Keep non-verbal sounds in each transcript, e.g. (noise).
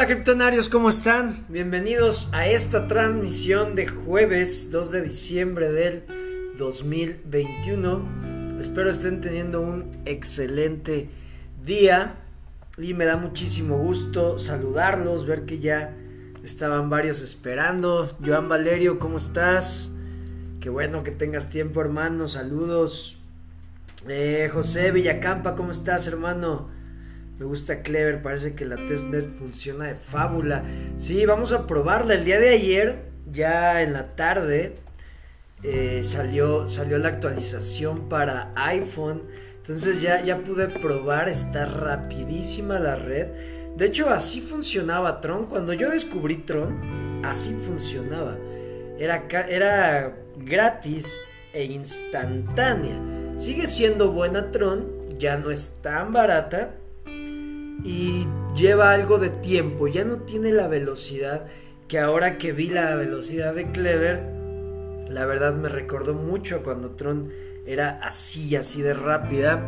Hola criptonarios, ¿cómo están? Bienvenidos a esta transmisión de jueves 2 de diciembre del 2021. Espero estén teniendo un excelente día y me da muchísimo gusto saludarlos, ver que ya estaban varios esperando. Joan Valerio, ¿cómo estás? Qué bueno que tengas tiempo, hermano. Saludos. Eh, José Villacampa, ¿cómo estás, hermano? Me gusta Clever, parece que la testnet funciona de fábula. Sí, vamos a probarla. El día de ayer, ya en la tarde, eh, salió, salió la actualización para iPhone. Entonces ya, ya pude probar, está rapidísima la red. De hecho, así funcionaba Tron. Cuando yo descubrí Tron, así funcionaba. Era, era gratis e instantánea. Sigue siendo buena Tron, ya no es tan barata y lleva algo de tiempo, ya no tiene la velocidad que ahora que vi la velocidad de Clever, la verdad me recordó mucho cuando Tron era así, así de rápida.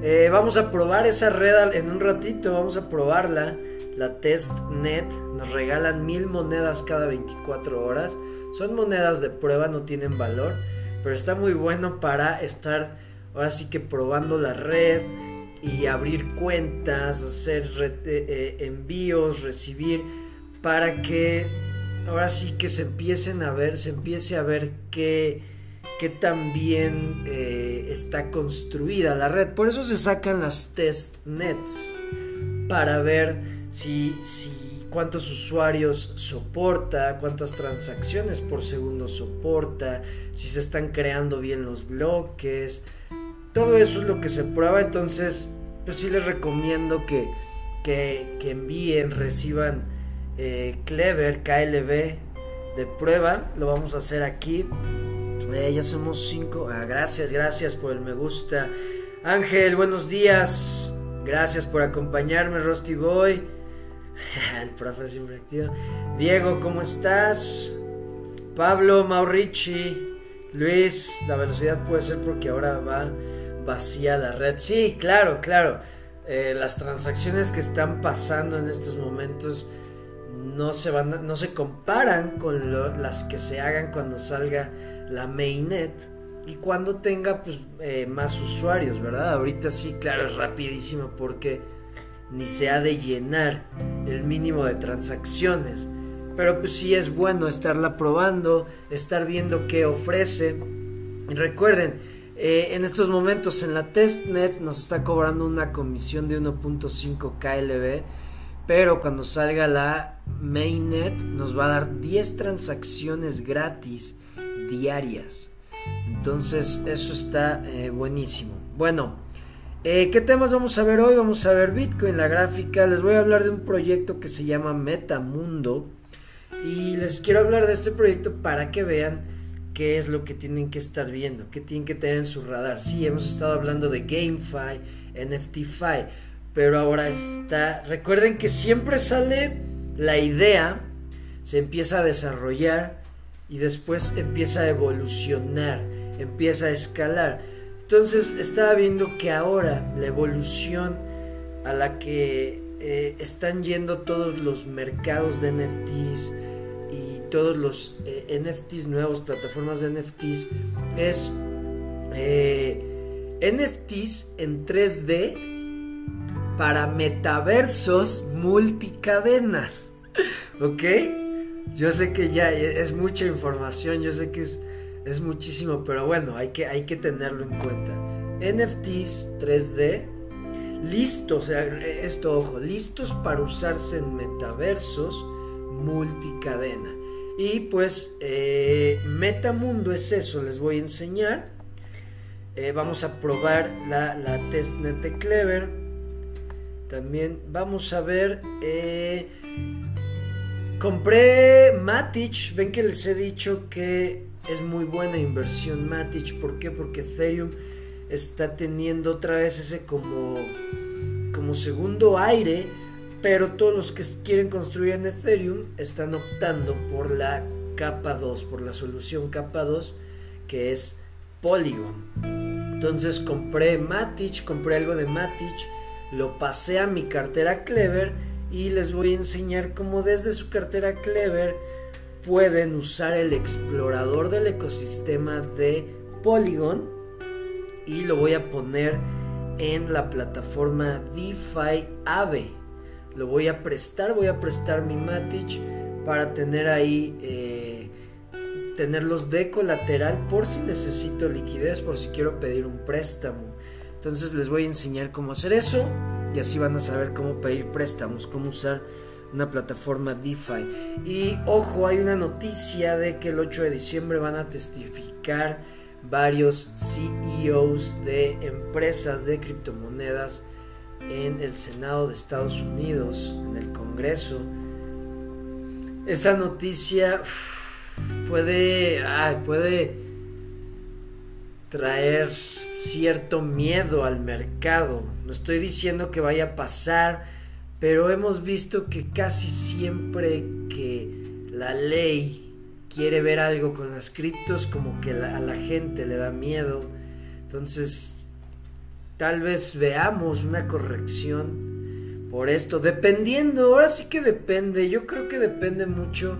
Eh, vamos a probar esa red en un ratito, vamos a probarla. La testnet nos regalan mil monedas cada 24 horas. Son monedas de prueba, no tienen valor, pero está muy bueno para estar ahora sí que probando la red y abrir cuentas, hacer eh, eh, envíos, recibir, para que ahora sí que se empiecen a ver, se empiece a ver qué, qué tan bien eh, está construida la red. Por eso se sacan las test nets, para ver si, si cuántos usuarios soporta, cuántas transacciones por segundo soporta, si se están creando bien los bloques todo eso es lo que se prueba, entonces pues sí les recomiendo que, que, envíen, reciban eh, Clever KLB de prueba, lo vamos a hacer aquí. Eh, ya somos cinco. Ah, gracias, gracias por el me gusta. Ángel, buenos días. Gracias por acompañarme, Rusty Boy. (laughs) el profe siempre activo. Diego, ¿cómo estás? Pablo, Maurici. Luis, la velocidad puede ser porque ahora va vacía la red. Sí, claro, claro. Eh, las transacciones que están pasando en estos momentos no se van no se comparan con las que se hagan cuando salga la mainnet y cuando tenga pues eh, más usuarios, ¿verdad? Ahorita sí, claro, es rapidísimo porque ni se ha de llenar el mínimo de transacciones. Pero pues sí es bueno estarla probando, estar viendo qué ofrece. recuerden, eh, en estos momentos en la testnet nos está cobrando una comisión de 1.5 KLB, pero cuando salga la mainnet nos va a dar 10 transacciones gratis diarias. Entonces eso está eh, buenísimo. Bueno, eh, ¿qué temas vamos a ver hoy? Vamos a ver Bitcoin, la gráfica. Les voy a hablar de un proyecto que se llama Metamundo. Y les quiero hablar de este proyecto para que vean qué es lo que tienen que estar viendo, qué tienen que tener en su radar. Sí, hemos estado hablando de GameFi, NFTFi, pero ahora está, recuerden que siempre sale la idea, se empieza a desarrollar y después empieza a evolucionar, empieza a escalar. Entonces estaba viendo que ahora la evolución a la que eh, están yendo todos los mercados de NFTs, todos los eh, NFTs nuevos, plataformas de NFTs, es eh, NFTs en 3D para metaversos multicadenas. (laughs) ¿Ok? Yo sé que ya es mucha información, yo sé que es, es muchísimo, pero bueno, hay que, hay que tenerlo en cuenta. NFTs 3D, listos, esto ojo, listos para usarse en metaversos multicadena. Y pues eh, Metamundo es eso, les voy a enseñar. Eh, vamos a probar la, la, testnet de Clever. También vamos a ver. Eh, compré Matic. Ven que les he dicho que es muy buena inversión Matic. ¿Por qué? Porque Ethereum está teniendo otra vez ese como, como segundo aire pero todos los que quieren construir en Ethereum están optando por la capa 2, por la solución capa 2 que es Polygon. Entonces compré Matic, compré algo de Matic, lo pasé a mi cartera Clever y les voy a enseñar cómo desde su cartera Clever pueden usar el explorador del ecosistema de Polygon y lo voy a poner en la plataforma DeFi Ave. Lo voy a prestar, voy a prestar mi Matic para tener ahí, eh, tenerlos de colateral por si necesito liquidez, por si quiero pedir un préstamo. Entonces les voy a enseñar cómo hacer eso y así van a saber cómo pedir préstamos, cómo usar una plataforma DeFi. Y ojo, hay una noticia de que el 8 de diciembre van a testificar varios CEOs de empresas de criptomonedas en el Senado de Estados Unidos, en el Congreso. Esa noticia puede, puede traer cierto miedo al mercado. No estoy diciendo que vaya a pasar, pero hemos visto que casi siempre que la ley quiere ver algo con las criptos, como que a la gente le da miedo. Entonces, tal vez veamos una corrección por esto, dependiendo, ahora sí que depende, yo creo que depende mucho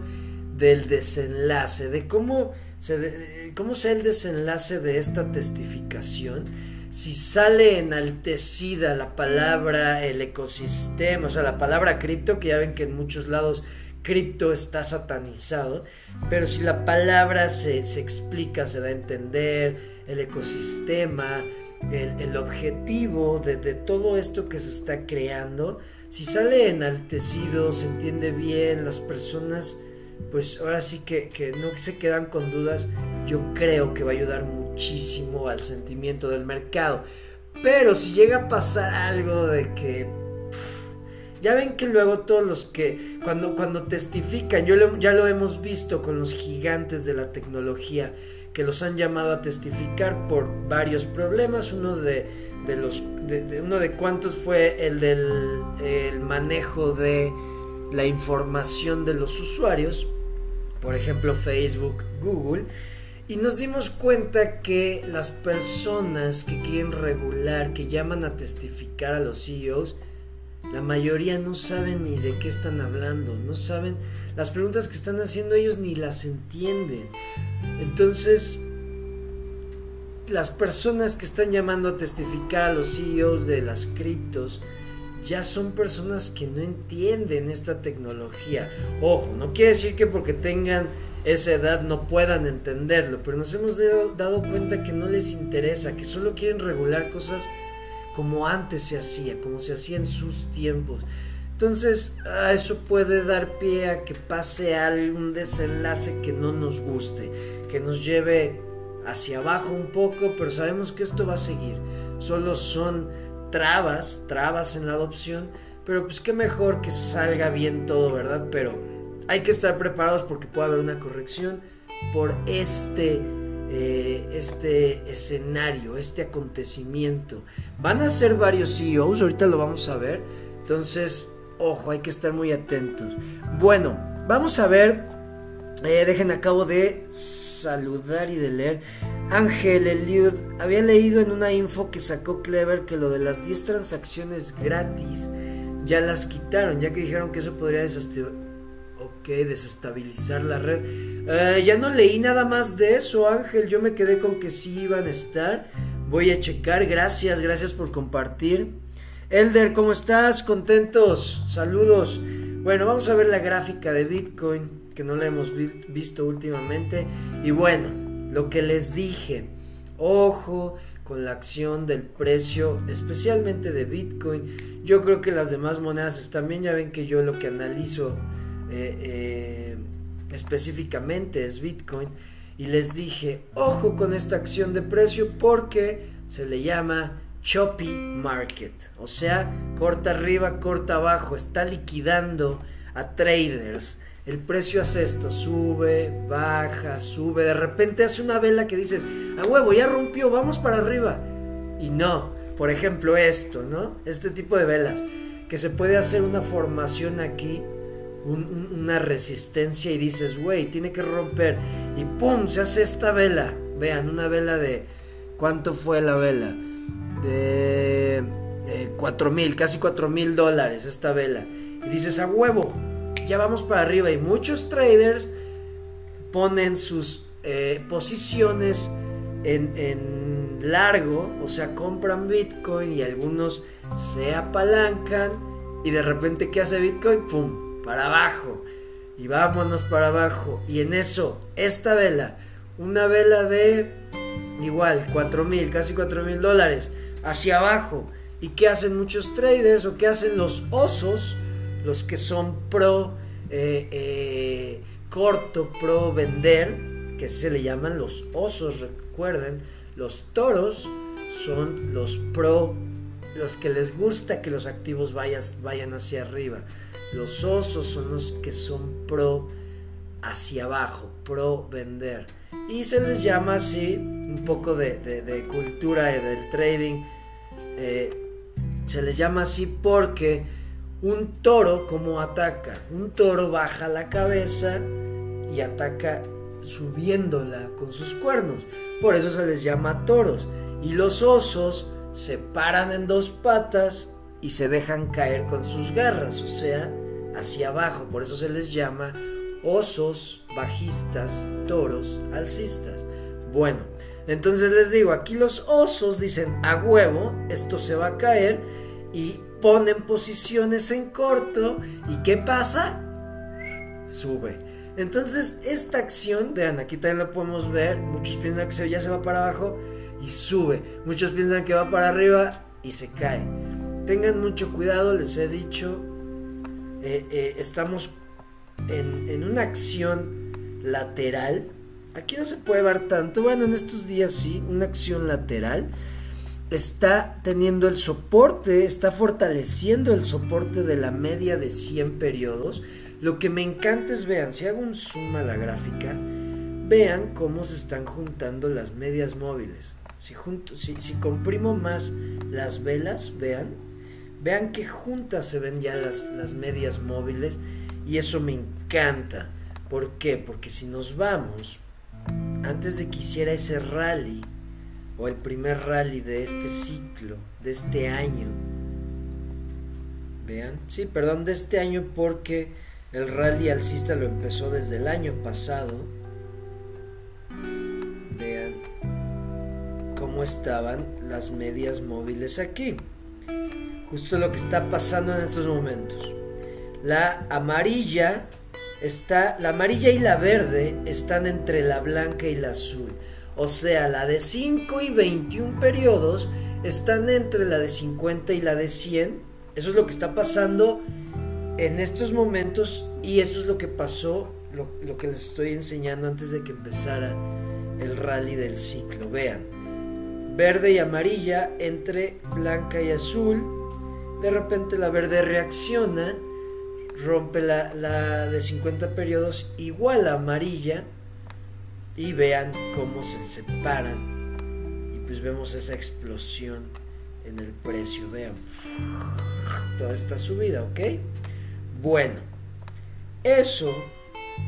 del desenlace, de cómo, se, cómo sea el desenlace de esta testificación. Si sale enaltecida la palabra, el ecosistema, o sea, la palabra cripto, que ya ven que en muchos lados cripto está satanizado, pero si la palabra se, explica, se da a entender, el ecosistema, el, objetivo de, todo esto que se está creando, si sale enaltecido, se entiende bien, las personas, pues ahora sí que, que no se quedan con dudas, yo creo que va a ayudar muchísimo al sentimiento del mercado. Pero si llega a pasar algo de que ya ven que luego todos los que cuando, cuando testifican, yo ya lo hemos visto con los gigantes de la tecnología, que los han llamado a testificar por varios problemas. Uno de, los uno de cuántos fue el del el manejo de la información de los usuarios, por ejemplo Facebook, Google. Y nos dimos cuenta que las personas que quieren regular, que llaman a testificar a los CEOs, la mayoría no saben ni de qué están hablando, no saben, las preguntas que están haciendo ellos ni las entienden. Entonces, las personas que están llamando a testificar a los CEOs de las criptos, ya son personas que no entienden esta tecnología. Ojo, no quiere decir que porque tengan esa edad no puedan entenderlo, pero nos hemos dado cuenta que no les interesa, que solo quieren regular cosas como antes se hacía, como se hacía en sus tiempos. Entonces, ah, eso puede dar pie a que pase algún desenlace que no nos guste, que nos lleve hacia abajo un poco, pero sabemos que esto va a seguir. Solo son trabas, trabas en la adopción, pero pues qué mejor que salga bien todo, ¿verdad? Pero hay que estar preparados porque puede haber una corrección por este eh, este escenario, este acontecimiento. Van a ser varios CEOs, ahorita lo vamos a ver. Entonces, ojo, hay que estar muy atentos. Bueno, vamos a ver. Eh, dejen acabo de saludar y de leer. Ángel Eliud, había leído en una info que sacó Clever que lo de las 10 transacciones gratis ya las quitaron, ya que dijeron que eso podría desestabilizar la red. Eh, ya no leí nada más de eso, Ángel. Yo me quedé con que sí iban a estar. Voy a checar. Gracias, gracias por compartir. Elder, ¿cómo estás? ¿Contentos? Saludos. Bueno, vamos a ver la gráfica de Bitcoin, que no la hemos visto últimamente. Y bueno, lo que les dije. Ojo con la acción del precio, especialmente de Bitcoin. Yo creo que las demás monedas también, ya ven que yo lo que analizo eh, eh, específicamente es Bitcoin. Y les dije, ojo con esta acción de precio porque se le llama choppy market. O sea, corta arriba, corta abajo. Está liquidando a traders. El precio hace esto, sube, baja, sube. De repente hace una vela que dices, a huevo, ya rompió, vamos para arriba. Y no, por ejemplo esto, ¿no? Este tipo de velas. Que se puede hacer una formación aquí una resistencia y dices, güey, tiene que romper. Y ¡pum! Se hace esta vela. Vean, una vela de... ¿Cuánto fue la vela? De... Eh, cuatro mil, casi cuatro mil dólares esta vela. Y dices, a huevo, ya vamos para arriba. Y muchos traders ponen sus eh, posiciones en, en largo, o sea, compran Bitcoin y algunos se apalancan y de repente, ¿qué hace Bitcoin? ¡Pum! Para abajo. Y vámonos para abajo. Y en eso, esta vela, una vela de igual, 4 mil, casi 4 mil dólares, hacia abajo. ¿Y qué hacen muchos traders o qué hacen los osos? Los que son pro eh, eh, corto, pro vender, que se le llaman los osos, recuerden. Los toros son los pro, los que les gusta que los activos vayan hacia arriba. Los osos son los que son pro hacia abajo, pro vender. Y se les llama así, un poco de, cultura del trading, eh, se les llama así porque un toro como ataca, un toro baja la cabeza y ataca subiéndola con sus cuernos. Por eso se les llama toros. Y los osos se paran en dos patas y se dejan caer con sus garras, o sea, hacia abajo. Por eso se les llama osos bajistas, toros alcistas. Bueno, entonces les digo, aquí los osos dicen a huevo, esto se va a caer y ponen posiciones en corto y ¿qué pasa? Sube. Entonces esta acción, vean, aquí también lo podemos ver, muchos piensan que ya se va para abajo y sube, muchos piensan que va para arriba y se cae. Tengan mucho cuidado, les he dicho, eh, eh, estamos en, una acción lateral. Aquí no se puede ver tanto, bueno, en estos días sí, una acción lateral. Está teniendo el soporte, está fortaleciendo el soporte de la media de 100 periodos. Lo que me encanta es, vean, si hago un zoom a la gráfica, vean cómo se están juntando las medias móviles. Si, si comprimo más las velas, vean, Vean que juntas se ven ya las, las medias móviles y eso me encanta. ¿Por qué? Porque si nos vamos, antes de que hiciera ese rally, o el primer rally de este ciclo, de este año, vean, sí, perdón, de este año porque el rally alcista lo empezó desde el año pasado. Vean cómo estaban las medias móviles aquí justo lo que está pasando en estos momentos. La amarilla está, la amarilla y la verde están entre la blanca y la azul. O sea, la de 5 y 21 periodos están entre la de 50 y la de 100. Eso es lo que está pasando en estos momentos y eso es lo que pasó, lo, lo que les estoy enseñando antes de que empezara el rally del ciclo. Vean, verde y amarilla entre blanca y azul de repente la verde reacciona, rompe la, de 50 periodos igual a amarilla y vean cómo se separan y pues vemos esa explosión en el precio, vean toda esta subida, ¿ok? Bueno, eso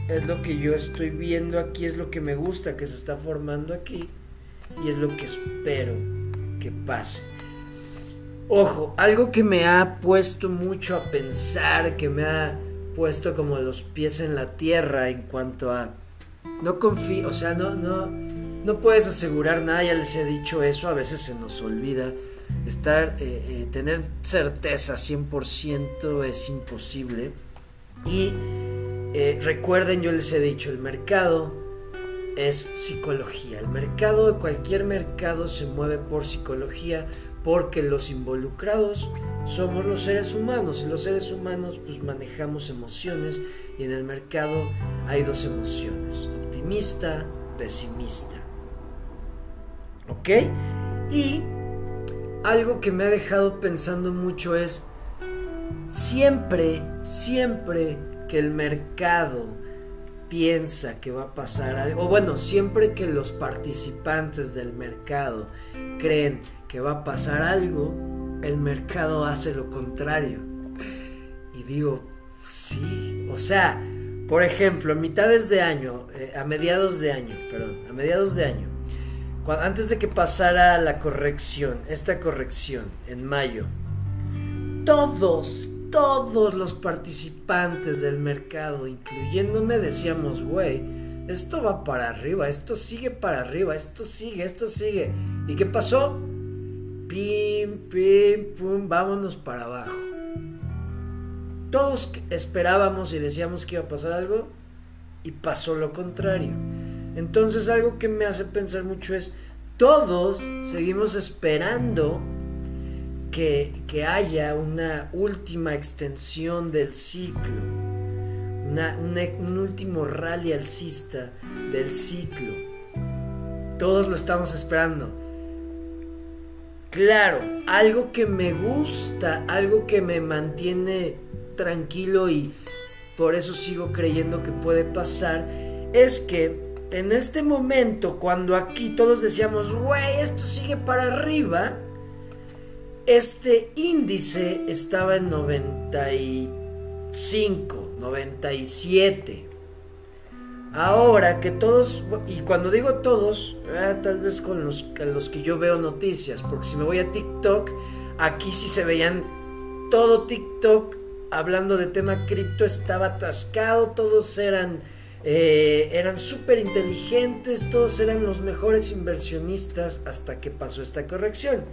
es lo que yo estoy viendo aquí, es lo que me gusta que se está formando aquí y es lo que espero que pase. Ojo, algo que me ha puesto mucho a pensar, que me ha puesto como los pies en la tierra en cuanto a no confío, o sea, no no no puedes asegurar nada, ya les he dicho eso, a veces se nos olvida estar eh, eh, tener certeza 100% es imposible y eh, recuerden, yo les he dicho, el mercado es psicología. El mercado, cualquier mercado se mueve por psicología, porque los involucrados somos los seres humanos y los seres humanos pues manejamos emociones y en el mercado hay dos emociones, optimista, pesimista. ¿Ok? Y algo que me ha dejado pensando mucho es, siempre, siempre que el mercado piensa que va a pasar algo, o bueno, siempre que los participantes del mercado creen que va a pasar algo, el mercado hace lo contrario. Y digo, sí, o sea, por ejemplo, a mitades de año, eh, a mediados de año, perdón, a mediados de año, antes de que pasara la corrección, esta corrección en mayo, todos, todos los participantes del mercado, incluyéndome, decíamos, güey, esto va para arriba, esto sigue para arriba, esto sigue, esto sigue. ¿Y qué pasó? Pim, pim, pum, vámonos para abajo. Todos esperábamos y decíamos que iba a pasar algo y pasó lo contrario. Entonces algo que me hace pensar mucho es, todos seguimos esperando que, haya una última extensión del ciclo, un último rally alcista del ciclo. Todos lo estamos esperando. Claro, algo que me gusta, algo que me mantiene tranquilo y por eso sigo creyendo que puede pasar, es que en este momento, cuando aquí todos decíamos, güey, esto sigue para arriba, este índice estaba en 95, 97. Ahora que todos, y cuando digo todos, ah, tal vez con los, los que yo veo noticias, porque si me voy a TikTok, aquí sí se veían todo TikTok hablando de tema cripto, estaba atascado, todos eran, eh, eran súper inteligentes, todos eran los mejores inversionistas hasta que pasó esta corrección.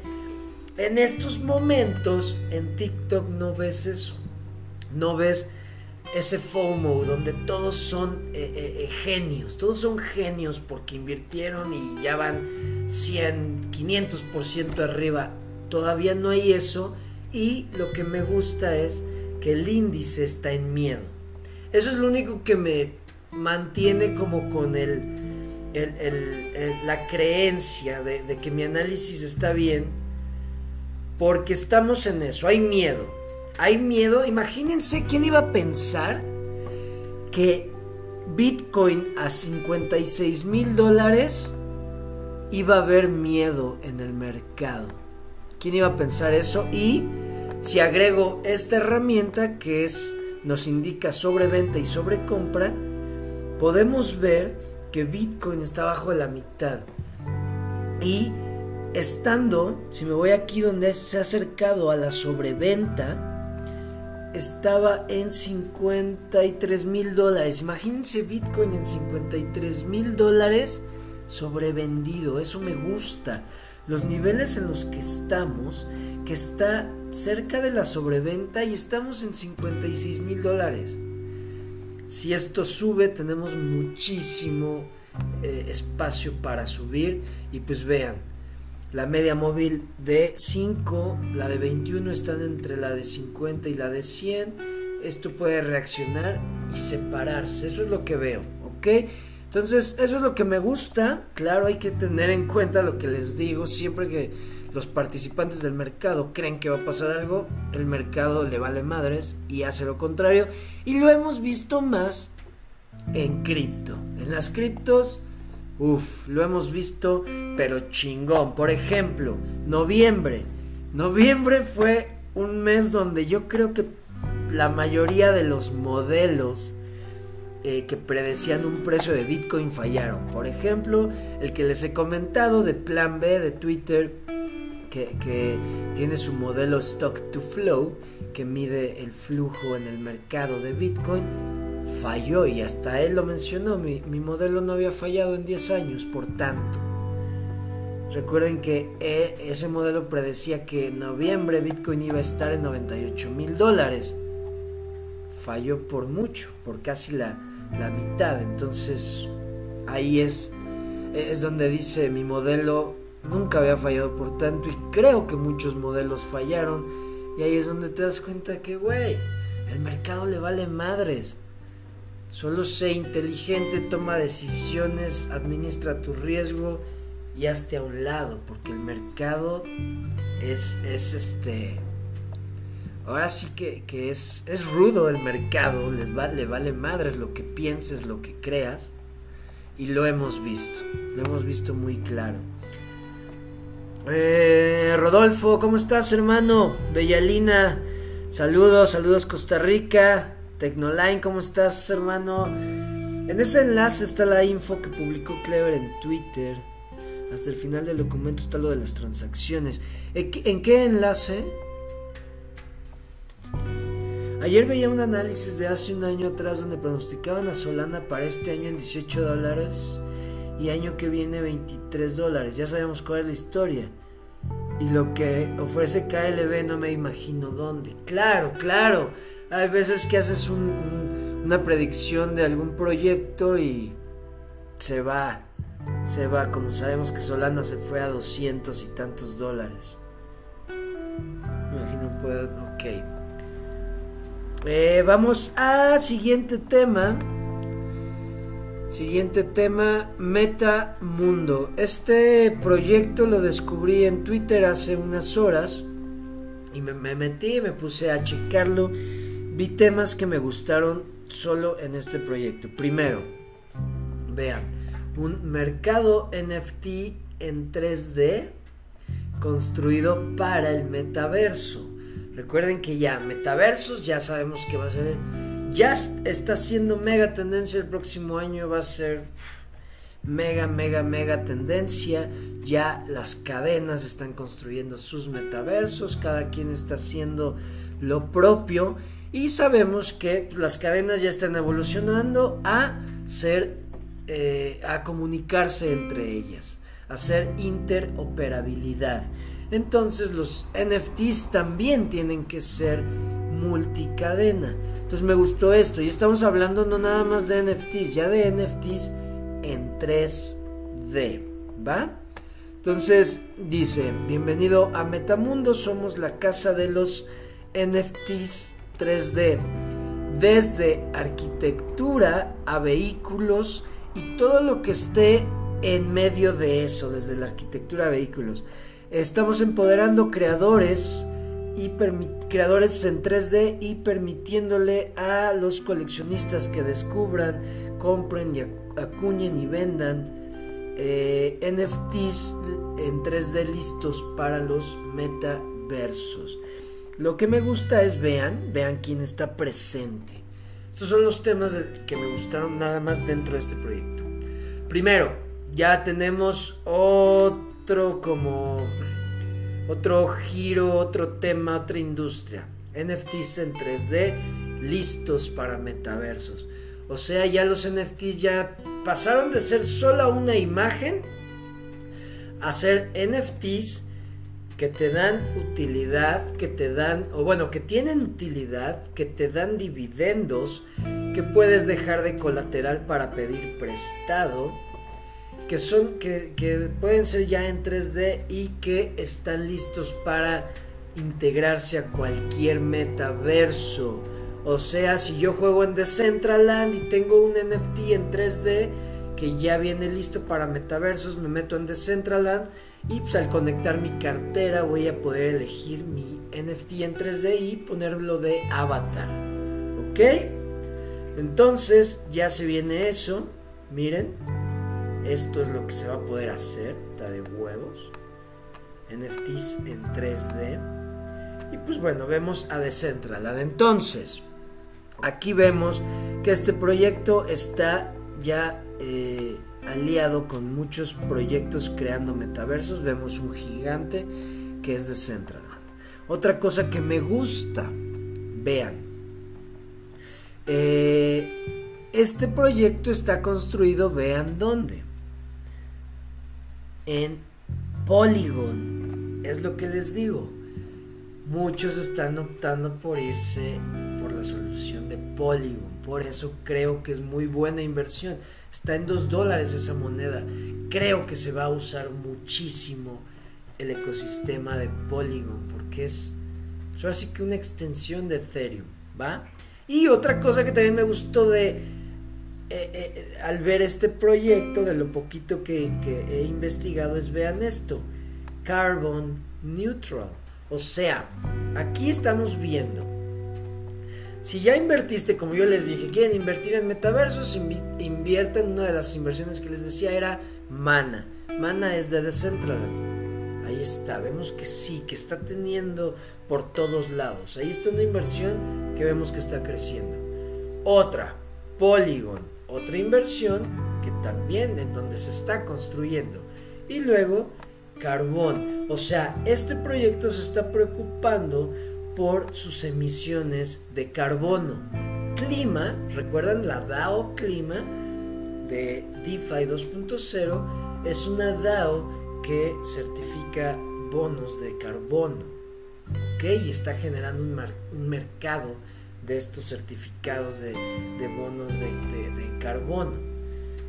En estos momentos en TikTok no ves eso. No ves ese FOMO donde todos son eh, eh, eh, genios. Todos son genios porque invirtieron y ya van 100, 500% arriba. Todavía no hay eso. Y lo que me gusta es que el índice está en miedo. Eso es lo único que me mantiene como con el, la creencia de que mi análisis está bien porque estamos en eso, hay miedo. Hay miedo, imagínense quién iba a pensar que Bitcoin a 56 mil dólares iba a haber miedo en el mercado. ¿Quién iba a pensar eso? Y si agrego esta herramienta que es nos indica sobreventa y sobrecompra, podemos ver que Bitcoin está bajo la mitad. Y estando, si me voy aquí donde se ha acercado a la sobreventa, estaba en 53 mil dólares. Imagínense Bitcoin en 53 mil dólares sobrevendido. Eso me gusta. Los niveles en los que estamos, que está cerca de la sobreventa y estamos en 56 mil dólares. Si esto sube, tenemos muchísimo eh, espacio para subir. Y pues vean, la media móvil de 5, la de 21 están entre la de 50 y la de 100. Esto puede reaccionar y separarse. Eso es lo que veo, ¿ok? Entonces, eso es lo que me gusta. Claro, hay que tener en cuenta lo que les digo. Siempre que los participantes del mercado creen que va a pasar algo, el mercado le vale madres y hace lo contrario. Y lo hemos visto más en cripto. En las criptos Uf, lo hemos visto, pero chingón. Por ejemplo, noviembre. Noviembre fue un mes donde yo creo que la mayoría de los modelos eh, que predecían un precio de Bitcoin fallaron. Por ejemplo, el que les he comentado de Plan B de Twitter, que, que tiene su modelo Stock to Flow, que mide el flujo en el mercado de Bitcoin falló y hasta él lo mencionó, mi, modelo no había fallado en 10 años, por tanto. Recuerden que e, ese modelo predecía que en noviembre Bitcoin iba a estar en 98 mil dólares. Falló por mucho, por casi la, la mitad. Entonces ahí es, es donde dice mi modelo nunca había fallado por tanto y creo que muchos modelos fallaron. Y ahí es donde te das cuenta que, güey, el mercado le vale madres. Solo sé inteligente, toma decisiones, administra tu riesgo y hazte a un lado, porque el mercado es, es este. Ahora sí que, es, es rudo el mercado, les va, le vale madres lo que pienses, lo que creas, y lo hemos visto, lo hemos visto muy claro. Eh, Rodolfo, ¿cómo estás, hermano? Bellalina, saludos, saludos Costa Rica. Tecnoline, ¿cómo estás, hermano? En ese enlace está la info que publicó Clever en Twitter. Hasta el final del documento está lo de las transacciones. ¿En qué enlace? Ayer veía un análisis de hace un año atrás donde pronosticaban a Solana para este año en 18 dólares y año que viene 23 dólares. Ya sabemos cuál es la historia. Y lo que ofrece KLB no me imagino dónde. Claro, claro. Hay veces que haces una predicción de algún proyecto y se va. Se va, como sabemos que Solana se fue a 200 y tantos dólares. Me imagino puedo. Ok. Eh, vamos a siguiente tema. Siguiente tema, Meta Mundo. Este proyecto lo descubrí en Twitter hace unas horas y me, metí, me puse a checarlo. Vi temas que me gustaron solo en este proyecto. Primero, vean, un mercado NFT en 3D construido para el metaverso. Recuerden que ya metaversos ya sabemos que va a ser ya está siendo mega tendencia el próximo año, va a ser mega, mega, mega tendencia. Ya las cadenas están construyendo sus metaversos, cada quien está haciendo lo propio y sabemos que las cadenas ya están evolucionando a ser, eh, a comunicarse entre ellas, a hacer interoperabilidad. Entonces los NFTs también tienen que ser multicadena. Entonces me gustó esto. Y estamos hablando no nada más de NFTs, ya de NFTs en 3D. ¿Va? Entonces dice, bienvenido a Metamundo, somos la casa de los NFTs 3D. Desde arquitectura a vehículos y todo lo que esté en medio de eso, desde la arquitectura a vehículos. Estamos empoderando creadores y creadores en 3D y permitiéndole a los coleccionistas que descubran, compren acuñen y vendan eh, NFTs en 3D listos para los metaversos. Lo que me gusta es vean, vean quién está presente. Estos son los temas que me gustaron nada más dentro de este proyecto. Primero, ya tenemos otro como otro giro, otro tema, otra industria. NFTs en 3D listos para metaversos. O sea, ya los NFTs ya pasaron de ser solo una imagen a ser NFTs que te dan utilidad, que te dan, o bueno, que tienen utilidad, que te dan dividendos, que puedes dejar de colateral para pedir prestado que son que, que, pueden ser ya en 3D y que están listos para integrarse a cualquier metaverso. O sea, si yo juego en Decentraland y tengo un NFT en 3D que ya viene listo para metaversos, me meto en Decentraland y pues al conectar mi cartera voy a poder elegir mi NFT en 3D y ponerlo de avatar. ¿Ok? Entonces ya se viene eso. Miren, esto es lo que se va a poder hacer. Está de huevos. NFTs en 3D. Y pues bueno, vemos a Decentraland. Entonces, aquí vemos que este proyecto está ya eh, aliado con muchos proyectos creando metaversos. Vemos un gigante que es Decentraland. Otra cosa que me gusta, vean. Eh, este proyecto está construido, vean dónde en Polygon. Es lo que les digo. Muchos están optando por irse por la solución de Polygon. Por eso creo que es muy buena inversión. Está en 2 dólares esa moneda. Creo que se va a usar muchísimo el ecosistema de Polygon. Porque es pues así que una extensión de Ethereum. ¿Va? Y otra cosa que también me gustó de eh, eh, al ver este proyecto, de lo poquito que, he investigado, es vean esto, carbon neutral. O sea, aquí estamos viendo, si ya invertiste, como yo les dije, quieren invertir en metaversos, invierten, una de las inversiones que les decía era Mana. Mana es de Decentraland. Ahí está, vemos que sí, que está teniendo por todos lados. Ahí está una inversión que vemos que está creciendo. Otra, Polygon otra inversión que también en donde se está construyendo. Y luego carbón. O sea, este proyecto se está preocupando por sus emisiones de carbono. Clima, recuerdan la DAO Clima de DeFi 2.0 es una DAO que certifica bonos de carbono. ¿ok? Y está generando un, mercado de estos certificados de, bonos de carbono.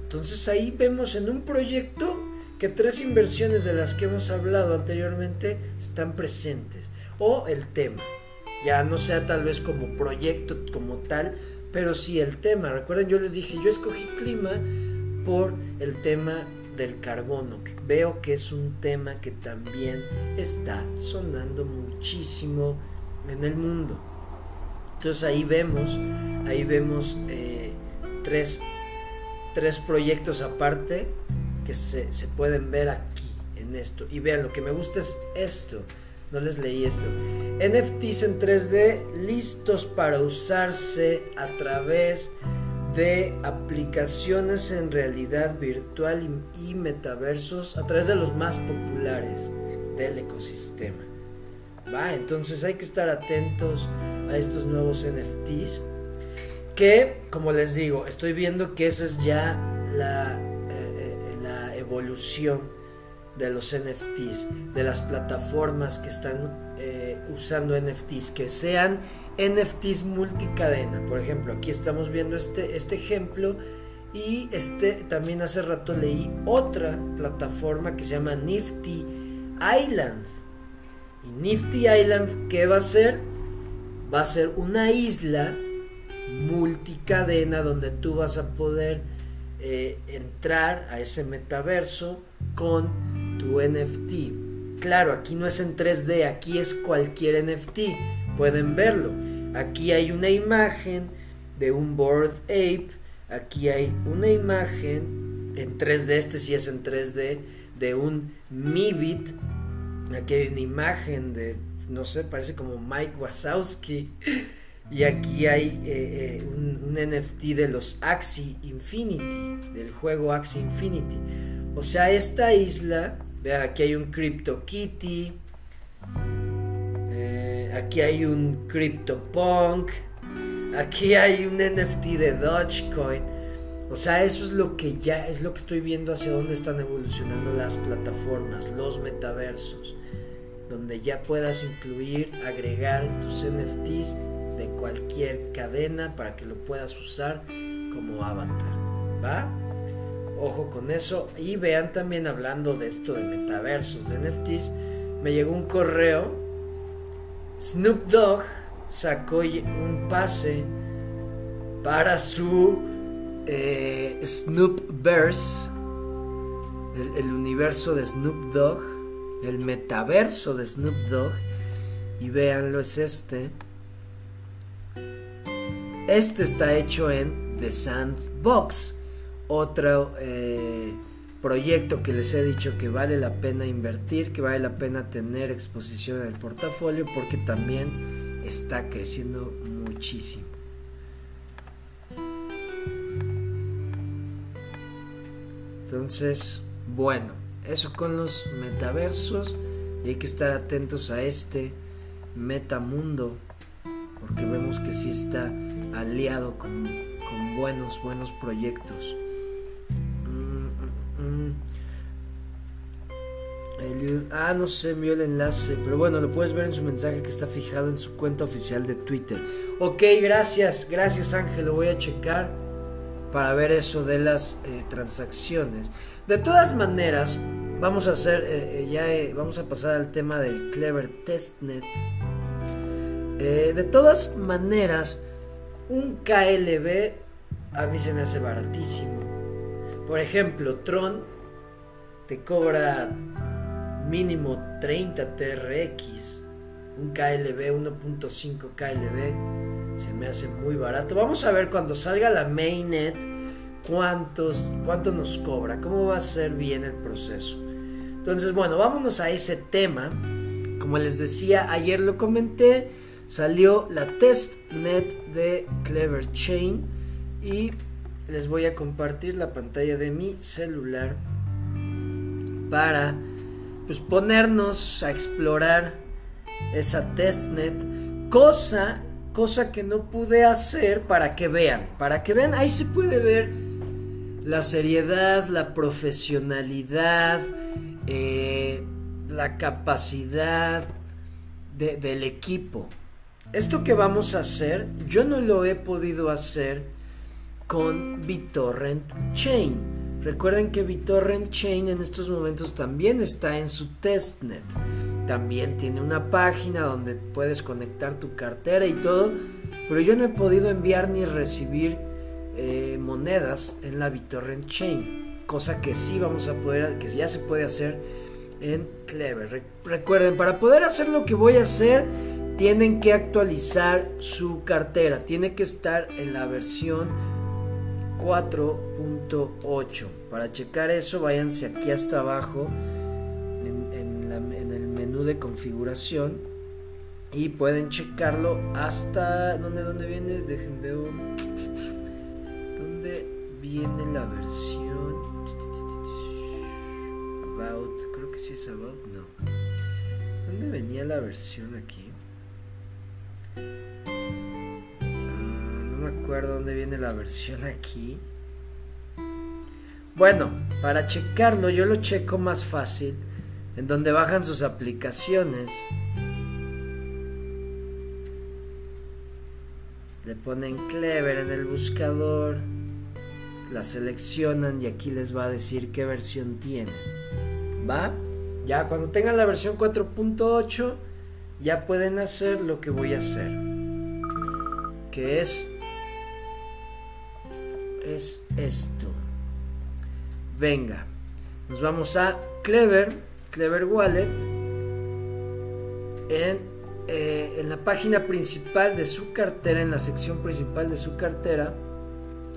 Entonces ahí vemos en un proyecto que tres inversiones de las que hemos hablado anteriormente están presentes. O el tema. Ya no sea tal vez como proyecto como tal, pero sí el tema. Recuerden, yo les dije, yo escogí clima por el tema del carbono, que veo que es un tema que también está sonando muchísimo en el mundo. Entonces ahí vemos, ahí vemos eh, tres, tres proyectos aparte que se, se pueden ver aquí en esto. Y vean, lo que me gusta es esto. No les leí esto. NFTs en 3D listos para usarse a través de aplicaciones en realidad virtual y, metaversos a través de los más populares del ecosistema. Va, entonces hay que estar atentos a estos nuevos NFTs que, como les digo, estoy viendo que esa es ya la evolución de los NFTs, de las plataformas que están eh, usando NFTs, que sean NFTs multicadena. Por ejemplo, aquí estamos viendo este, este ejemplo y este también hace rato leí otra plataforma que se llama Nifty Island. Y Nifty Island, ¿qué va a ser? Va a ser una isla multicadena donde tú vas a poder eh, entrar a ese metaverso con tu NFT. Claro, aquí no es en 3D, aquí es cualquier NFT. Pueden verlo. Aquí hay una imagen de un Board Ape. Aquí hay una imagen en 3D, este sí es en 3D, de un Mibit. Aquí hay una imagen de, no sé, parece como Mike Wazowski. Y aquí hay eh, eh, un, NFT de los Axie Infinity, del juego Axie Infinity. O sea, esta isla, vean, aquí hay un Crypto Kitty, eh, aquí hay un CryptoPunk, aquí hay un NFT de Dogecoin. O sea, eso es lo que ya es lo que estoy viendo hacia dónde están evolucionando las plataformas, los metaversos, donde ya puedas incluir, agregar tus NFTs de cualquier cadena para que lo puedas usar como avatar. ¿Va? Ojo con eso. Y vean también hablando de esto de metaversos, de NFTs. Me llegó un correo. Snoop Dogg sacó un pase para su eh, Snoopverse. El, universo de Snoop Dogg. El metaverso de Snoop Dogg. Y véanlo, es este. Este está hecho en The Sandbox, otro eh, proyecto que les he dicho que vale la pena invertir, que vale la pena tener exposición en el portafolio porque también está creciendo muchísimo. Entonces, bueno, eso con los metaversos y hay que estar atentos a este metamundo porque vemos que sí está aliado con, buenos, buenos proyectos. Ah, no sé, envió el enlace, pero bueno, lo puedes ver en su mensaje que está fijado en su cuenta oficial de Twitter. Ok, gracias, gracias Ángel, lo voy a checar para ver eso de las eh, transacciones. De todas maneras, vamos a hacer, eh, eh, ya vamos a pasar al tema del Clever Testnet. de todas maneras, un KLB a mí se me hace baratísimo. Por ejemplo, Tron te cobra mínimo 30 TRX. Un KLB 1.5 KLB se me hace muy barato. Vamos a ver cuando salga la mainnet cuántos cuánto nos cobra, cómo va a ser bien el proceso. Entonces, bueno, vámonos a ese tema. Como les decía, ayer lo comenté salió la testnet de Clever Chain y les voy a compartir la pantalla de mi celular para pues ponernos a explorar esa testnet Cosa, cosa que no pude hacer para que vean, para que vean, ahí se puede ver la seriedad, la profesionalidad, eh, la capacidad del equipo. Esto que vamos a hacer, yo no lo he podido hacer con BitTorrent Chain. Recuerden que BitTorrent Chain en estos momentos también está en su testnet. También tiene una página donde puedes conectar tu cartera y todo. Pero yo no he podido enviar ni recibir eh, monedas en la BitTorrent Chain. Cosa que sí vamos a poder, que ya se puede hacer en Clever. recuerden, para poder hacer lo que voy a hacer, tienen que actualizar su cartera. Tiene que estar en la versión 4.8. Para checar eso, váyanse aquí hasta abajo en, el menú de configuración y pueden checarlo hasta donde donde viene. Dejen ver dónde viene la versión. About, creo que sí es about, no. ¿Dónde venía la versión aquí? Recuerdo dónde viene la versión aquí. Bueno, para checarlo yo lo checo más fácil en donde bajan sus aplicaciones. Le ponen Clever en el buscador, la seleccionan y aquí les va a decir qué versión tienen. ¿Va? Ya cuando tengan la versión 4.8 ya pueden hacer lo que voy a hacer. Que es es esto. Venga, nos vamos a Clever, Clever Wallet. En, eh, en la página principal de su cartera, en la sección principal de su cartera,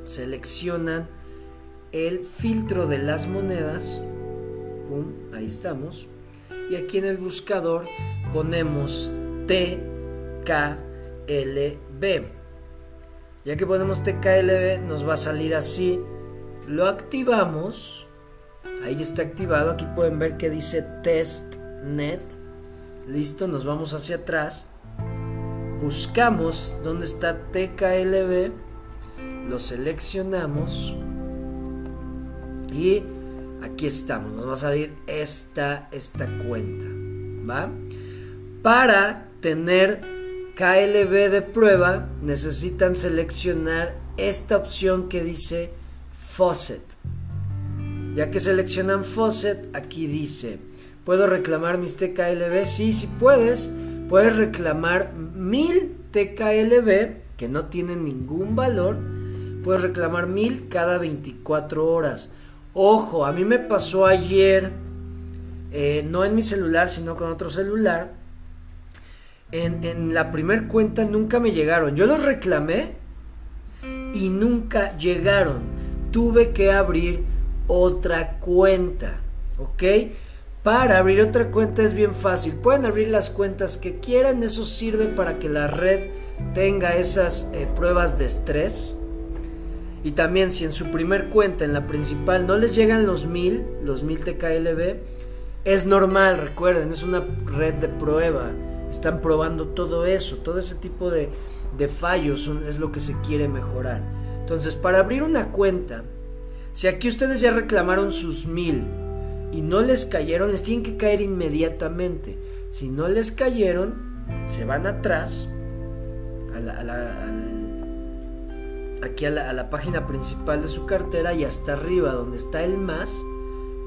seleccionan el filtro de las monedas. ahí estamos. Y aquí en el buscador ponemos TKLB. Ya que ponemos TKLB nos va a salir así. Lo activamos. Ahí está activado. Aquí pueden ver que dice testnet. Listo, nos vamos hacia atrás. Buscamos donde está TKLB. Lo seleccionamos. Y aquí estamos. Nos va a salir esta, esta cuenta. ¿Va? Para tener KLB de prueba necesitan seleccionar esta opción que dice Faucet. Ya que seleccionan Faucet, aquí dice, ¿puedo reclamar mis TKLB? Sí, si puedes. Puedes reclamar 1000 TKLB, que no tienen ningún valor. Puedes reclamar 1000 cada 24 horas. Ojo, a mí me pasó ayer, eh, no en mi celular, sino con otro celular en, la primer cuenta nunca me llegaron. Yo los reclamé y nunca llegaron. Tuve que abrir otra cuenta. ¿Ok? Para abrir otra cuenta es bien fácil. Pueden abrir las cuentas que quieran. Eso sirve para que la red tenga esas eh, pruebas de estrés. Y también si en su primer cuenta, en la principal, no les llegan los mil, los mil TKLB, es normal, recuerden, es una red de prueba están probando todo eso, todo ese tipo de, fallos es lo que se quiere mejorar. Entonces, para abrir una cuenta, si aquí ustedes ya reclamaron sus mil y no les cayeron, les tienen que caer inmediatamente. Si no les cayeron, se van atrás, aquí a la, a la página principal de su cartera y hasta arriba donde está el más,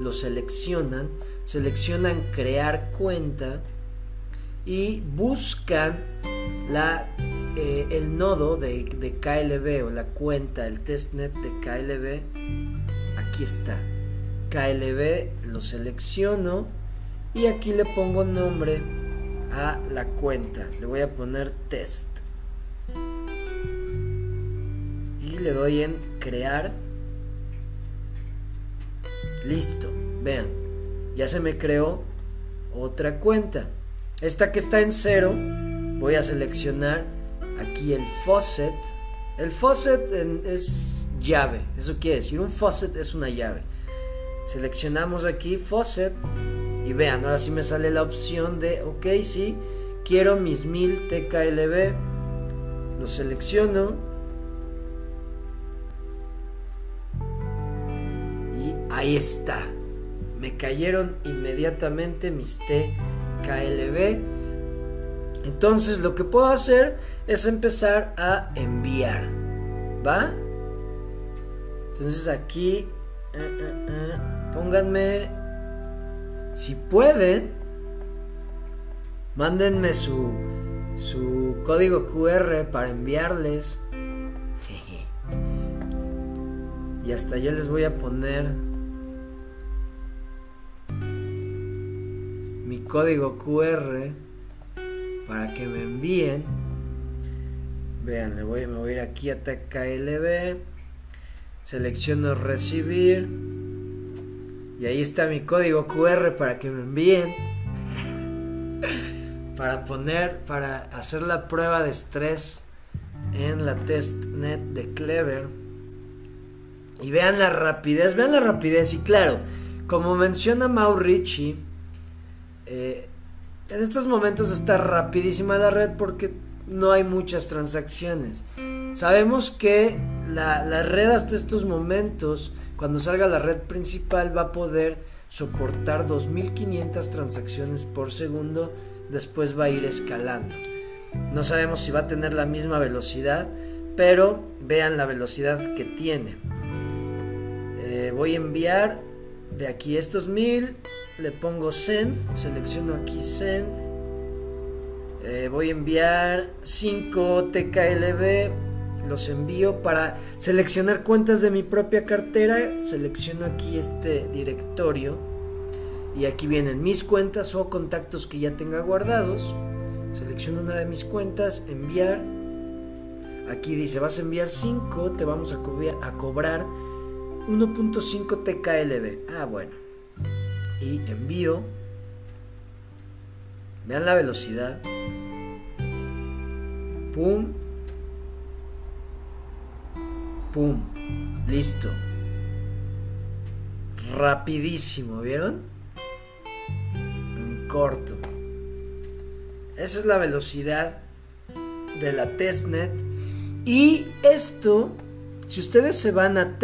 lo seleccionan, seleccionan crear cuenta y buscan la, eh, el nodo de, de, KLB o la cuenta, el testnet de KLB. Aquí está. KLB lo selecciono y aquí le pongo nombre a la cuenta. Le voy a poner test. Y le doy en crear. Listo. Vean. Ya se me creó otra cuenta. Esta que está en cero, voy a seleccionar aquí el faucet. El faucet es llave, eso quiere decir, un faucet es una llave. Seleccionamos aquí faucet y vean, ahora sí me sale la opción de, ok, sí, quiero mis 1000 TKLB, lo selecciono y ahí está. Me cayeron inmediatamente mis TKLB. Entonces lo que puedo hacer es empezar a enviar. ¿Va? Entonces aquí, eh, eh, eh, pónganme, si pueden, mándenme su, su código QR para enviarles. (laughs) Y hasta yo les voy a poner mi código QR para que me envíen. Vean, le voy, me voy a ir aquí a TKLB. Selecciono recibir. Y ahí está mi código QR para que me envíen. para poner, para hacer la prueba de estrés en la testnet de Clever. Y vean la rapidez, vean la rapidez. Y claro, como menciona Maurici, eh, en estos momentos está rapidísima la red porque no hay muchas transacciones. Sabemos que la, red hasta estos momentos, cuando salga la red principal, va a poder soportar 2500 transacciones por segundo, después va a ir escalando. No sabemos si va a tener la misma velocidad, pero vean la velocidad que tiene. Eh, voy a enviar de aquí estos 1000, le pongo send, selecciono aquí send. Eh, voy a enviar 5 TKLB, los envío para seleccionar cuentas de mi propia cartera. Selecciono aquí este directorio y aquí vienen mis cuentas o contactos que ya tenga guardados. Selecciono una de mis cuentas, enviar. Aquí dice, vas a enviar 5, te vamos a, a cobrar 1.5 TKLB. Ah, bueno. Y envío. Vean la velocidad. Pum. Pum. Listo. Rapidísimo, ¿vieron? En corto. Esa es la velocidad de la testnet. Y esto si ustedes se van a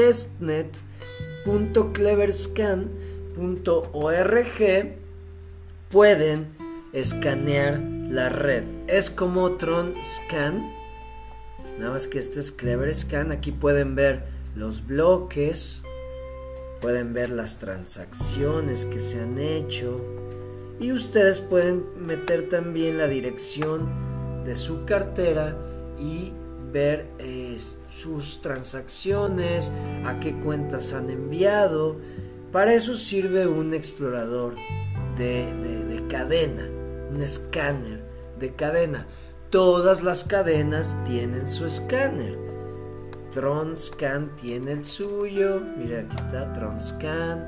testnet.cleverscan.org, pueden escanear la red. Es como Tron Scan. Nada más que este es Clever Scan. Aquí pueden ver los bloques. Pueden ver las transacciones que se han hecho. Y ustedes pueden meter también la dirección de su cartera y ver eh, sus transacciones, a qué cuentas han enviado. Para eso sirve un explorador de, cadena, un escáner de cadena. Todas las cadenas tienen su escáner. TronScan tiene el suyo. Mira, aquí está TronScan.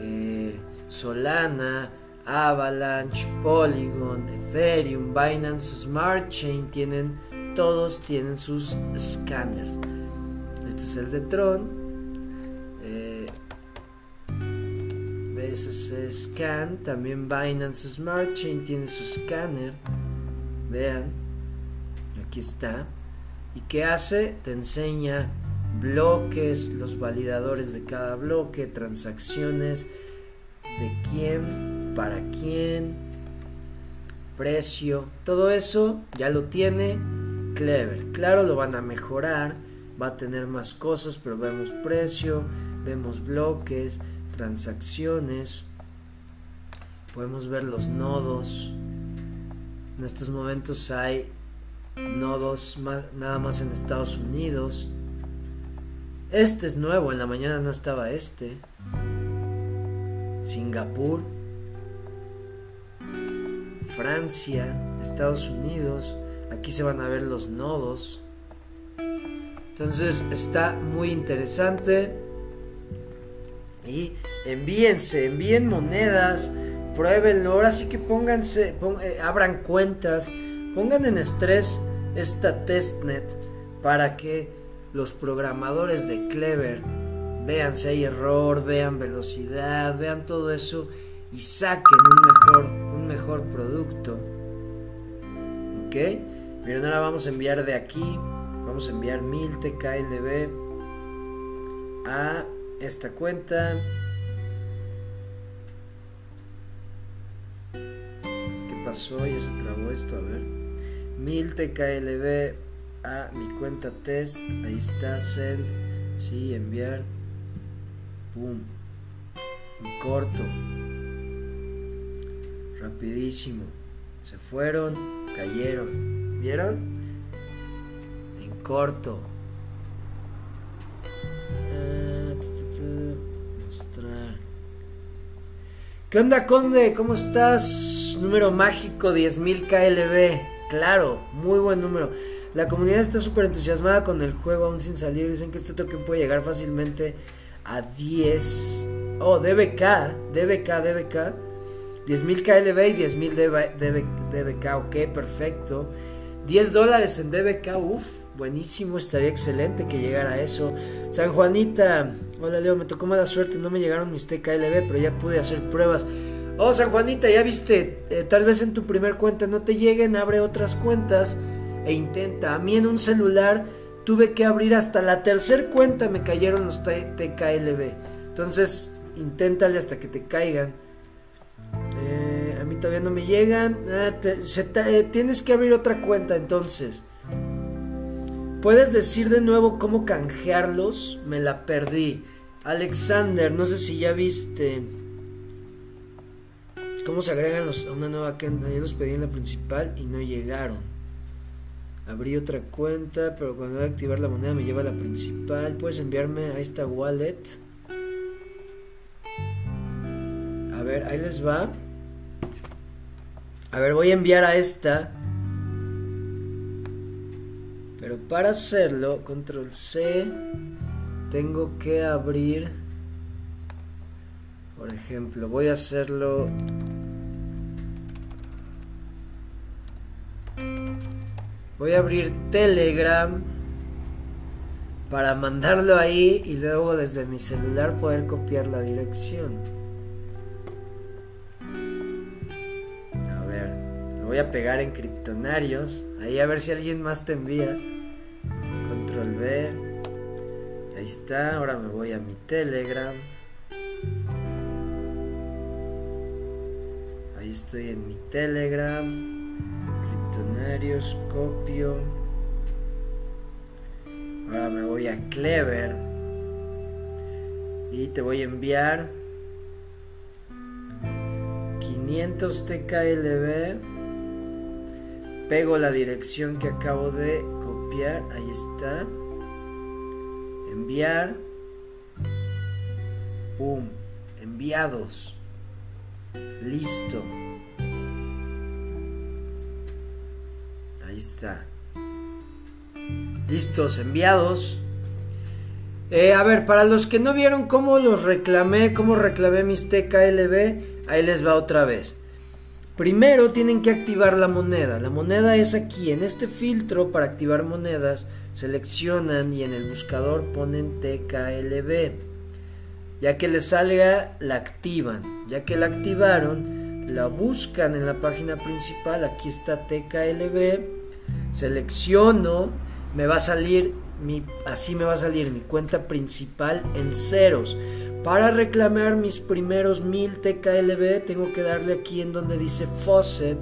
Eh, Solana, Avalanche, Polygon, Ethereum, Binance Smart Chain tienen todos tienen sus scanners. Este es el de Tron. BSC Scan. También Binance Smart Chain tiene su scanner. Vean. Aquí está. ¿Y qué hace? Te enseña bloques, los validadores de cada bloque, transacciones, de quién, para quién, precio, todo eso ya lo tiene Clever. Claro, lo van a mejorar, va a tener más cosas, pero vemos precio, vemos bloques, transacciones, podemos ver los nodos. En estos momentos hay nodos más, nada más en Estados Unidos. Este es nuevo, en la mañana no estaba este. Singapur, Francia, Estados Unidos, Aquí se van a ver los nodos. Entonces está muy interesante. Y envíense, envíen monedas, pruébenlo. Ahora sí que pónganse, eh, abran cuentas, pongan en estrés esta testnet para que los programadores de Clever vean si hay error, vean velocidad, vean todo eso y saquen un mejor, un mejor producto. Ok. Miren, ahora vamos a enviar de aquí. Vamos a enviar 1000 TKLB a esta cuenta. ¿Qué pasó? Ya se trabó esto, a ver. 1000 TKLB a mi cuenta test. Ahí está, send. Sí, enviar. Boom. En corto. Rapidísimo. Se fueron, cayeron. ¿Vieron? En corto. ¿Qué onda, Conde? ¿Cómo estás? Número mágico 10.000 KLB. Claro, muy buen número. La comunidad está súper entusiasmada con el juego aún sin salir. Dicen que este token puede llegar fácilmente a 10. Oh, DBK, DBK, DBK. 10.000 KLB y 10.000 DBK. Ok, perfecto. 10 dólares en DBK, uff, buenísimo, estaría excelente que llegara a eso. San Juanita, hola Leo, me tocó mala suerte, no me llegaron mis TKLB, pero ya pude hacer pruebas. Oh, San Juanita, ya viste, eh, tal vez en tu primer cuenta no te lleguen, abre otras cuentas e intenta. A mí en un celular tuve que abrir hasta la tercera cuenta, me cayeron los TKLB. Entonces, inténtale hasta que te caigan. Eh, a mí todavía no me llegan. Ah, eh, tienes que abrir otra cuenta entonces. ¿Puedes decir de nuevo cómo canjearlos? Me la perdí. Alexander, no sé si ya viste. ¿Cómo se agregan los, a una nueva cuenta? Yo los pedí en la principal y no llegaron. Abrí otra cuenta, pero cuando voy a activar la moneda me lleva a la principal. ¿Puedes enviarme a esta wallet? A ver, ahí les va. A ver, voy a enviar a esta. Pero para hacerlo, control C, tengo que abrir, por ejemplo, voy a hacerlo... Voy a abrir Telegram para mandarlo ahí y luego desde mi celular poder copiar la dirección. voy a pegar en criptonarios. Ahí a ver si alguien más te envía. Control B. Ahí está. Ahora me voy a mi Telegram. Ahí estoy en mi Telegram. Criptonarios. Copio. Ahora me voy a Clever. Y te voy a enviar 500 TKLB pego la dirección que acabo de copiar, ahí está, enviar, pum, enviados, listo, ahí está, listos, enviados. Eh, a ver, para los que no vieron cómo los reclamé, cómo reclamé mis TKLB, ahí les va otra vez. Primero tienen que activar la moneda. La moneda es aquí, en este filtro para activar monedas, seleccionan y en el buscador ponen TKLB. Ya que les salga, la activan. Ya que la activaron, la buscan en la página principal. Aquí está TKLB. Selecciono, me va a salir mi, así me va a salir mi cuenta principal en ceros. Para reclamar mis primeros 1000 TKLB tengo que darle aquí en donde dice faucet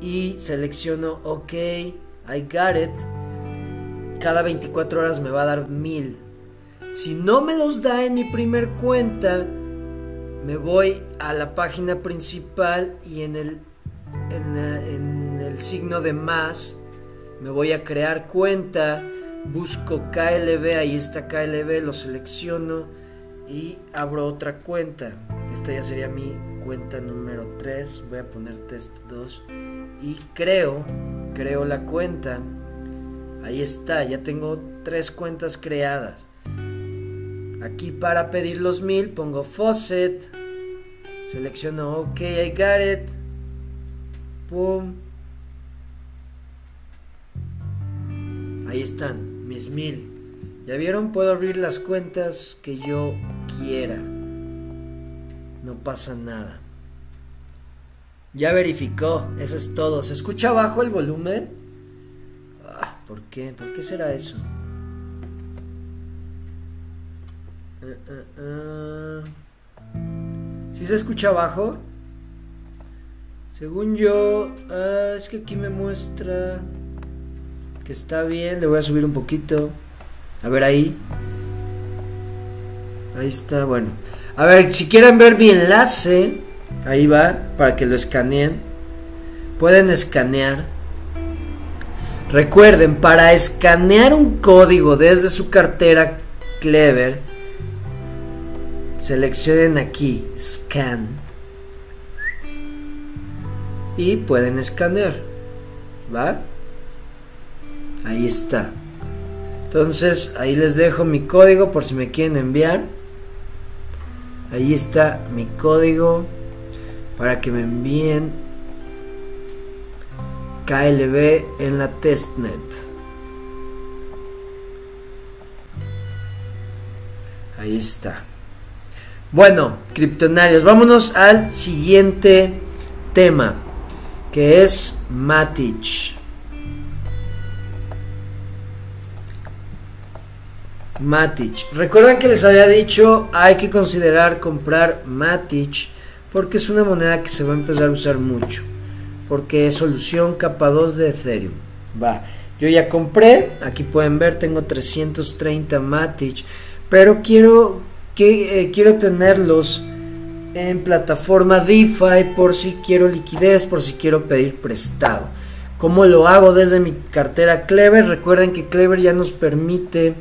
y selecciono OK, I got it. Cada 24 horas me va a dar 1000. Si no me los da en mi primer cuenta, me voy a la página principal y en el, en, en el signo de más me voy a crear cuenta, busco KLB, ahí está KLB, lo selecciono y abro otra cuenta. Esta ya sería mi cuenta número 3. Voy a poner test 2 y creo, creo la cuenta. Ahí está, ya tengo tres cuentas creadas. Aquí para pedir los mil pongo faucet. Selecciono OK, I got it. Pum. Ahí están, mis mil. ¿Ya vieron? Puedo abrir las cuentas que yo quiera. No pasa nada. Ya verificó, eso es todo. ¿Se escucha bajo el volumen? Ah, ¿Por qué? ¿Por qué será eso? Uh, uh, uh. ¿Sí se escucha bajo? Según yo, ah, es que aquí me muestra que está bien. Le voy a subir un poquito. A ver ahí. Ahí está, bueno. A ver, si quieren ver mi enlace, ahí va, para que lo escaneen. Pueden escanear. Recuerden, para escanear un código desde su cartera Clever, seleccionen aquí, Scan. Y pueden escanear. ¿Va? Ahí está. Entonces, ahí les dejo mi código por si me quieren enviar. Ahí está mi código para que me envíen KLB en la testnet. Ahí está. Bueno, criptonarios, vámonos al siguiente tema, que es Matic. Matic. Recuerdan que les había dicho, hay que considerar comprar Matic porque es una moneda que se va a empezar a usar mucho. Porque es solución capa 2 de Ethereum. Va. Yo ya compré, aquí pueden ver, tengo 330 Matic, pero quiero que eh, quiero tenerlos en plataforma DeFi por si quiero liquidez, por si quiero pedir prestado. ¿Cómo lo hago desde mi cartera Clever? Recuerden que Clever ya nos permite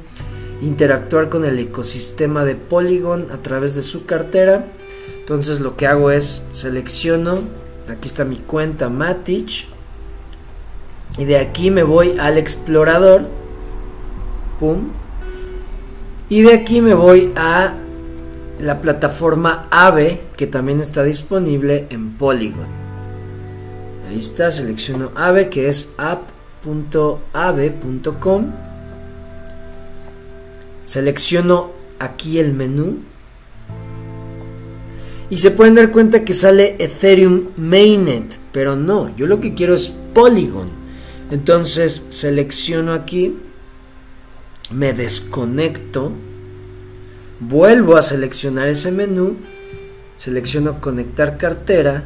interactuar con el ecosistema de Polygon a través de su cartera. Entonces lo que hago es selecciono, aquí está mi cuenta Matic y de aquí me voy al explorador. Pum. Y de aquí me voy a la plataforma AVE que también está disponible en Polygon. Ahí está, selecciono AVE que es app.ave.com Selecciono aquí el menú. Y se pueden dar cuenta que sale Ethereum Mainnet. Pero no, yo lo que quiero es Polygon. Entonces selecciono aquí. Me desconecto. Vuelvo a seleccionar ese menú. Selecciono conectar cartera.